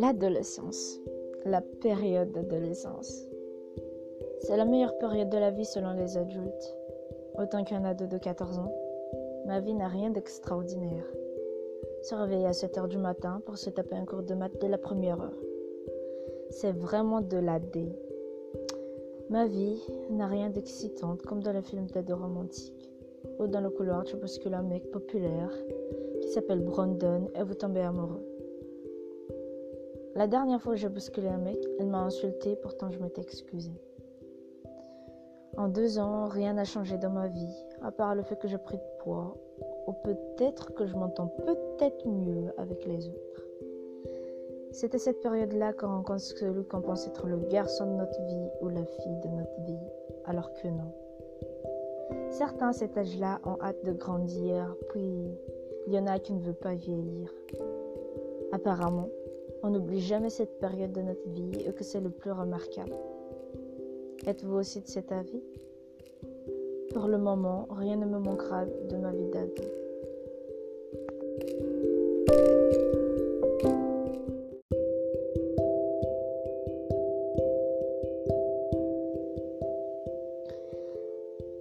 L'adolescence, la période d'adolescence. C'est la meilleure période de la vie selon les adultes. Autant qu'un ado de 14 ans, ma vie n'a rien d'extraordinaire. Se réveiller à 7 heures du matin pour se taper un cours de maths dès la première heure. C'est vraiment de la D. Ma vie n'a rien d'excitant comme dans les films d'aide romantique. Ou dans le couloir, tu bouscules un mec populaire qui s'appelle Brandon et vous tombez amoureux. La dernière fois que j'ai bousculé un mec, elle m'a insulté, pourtant je m'étais excusée. En deux ans, rien n'a changé dans ma vie, à part le fait que j'ai pris de poids, ou peut-être que je m'entends peut-être mieux avec les autres. C'était cette période-là qu'on rencontre celui qu'on pense être le garçon de notre vie ou la fille de notre vie, alors que non. Certains à cet âge-là ont hâte de grandir, puis il y en a qui ne veulent pas vieillir. Apparemment, on n'oublie jamais cette période de notre vie et que c'est le plus remarquable. Êtes-vous aussi de cet avis? Pour le moment, rien ne me manquera de ma vie d'ado.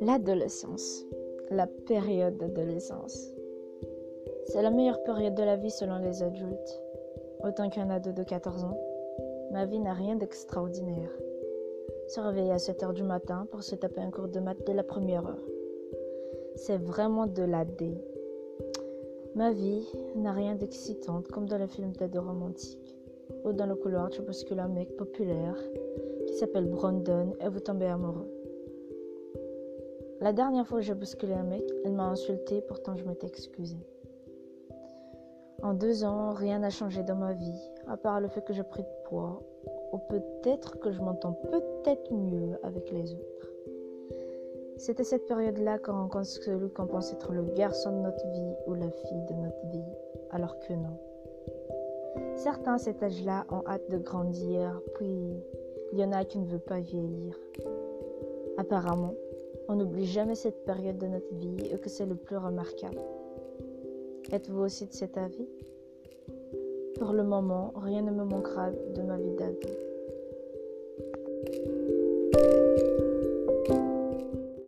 L'adolescence, la période d'adolescence. C'est la meilleure période de la vie selon les adultes. Autant qu'un ado de 14 ans, ma vie n'a rien d'extraordinaire. Se réveiller à 7 heures du matin pour se taper un cours de maths dès la première heure. C'est vraiment de la D. Ma vie n'a rien d'excitant comme dans les films d'aide romantique. Ou dans le couloir, tu bouscules un mec populaire qui s'appelle Brandon et vous tombez amoureux. La dernière fois que j'ai bousculé un mec, elle m'a insulté, pourtant je m'étais excusée. En deux ans, rien n'a changé dans ma vie, à part le fait que j'ai pris de poids, ou peut-être que je m'entends peut-être mieux avec les autres. C'était cette période-là qu'on rencontre celui qu'on pense être le garçon de notre vie ou la fille de notre vie, alors que non. Certains à cet âge-là ont hâte de grandir, puis il y en a qui ne veulent pas vieillir. Apparemment, on n'oublie jamais cette période de notre vie et que c'est le plus remarquable. Êtes-vous aussi de cet avis? Pour le moment, rien ne me manquera de ma vie d'ado.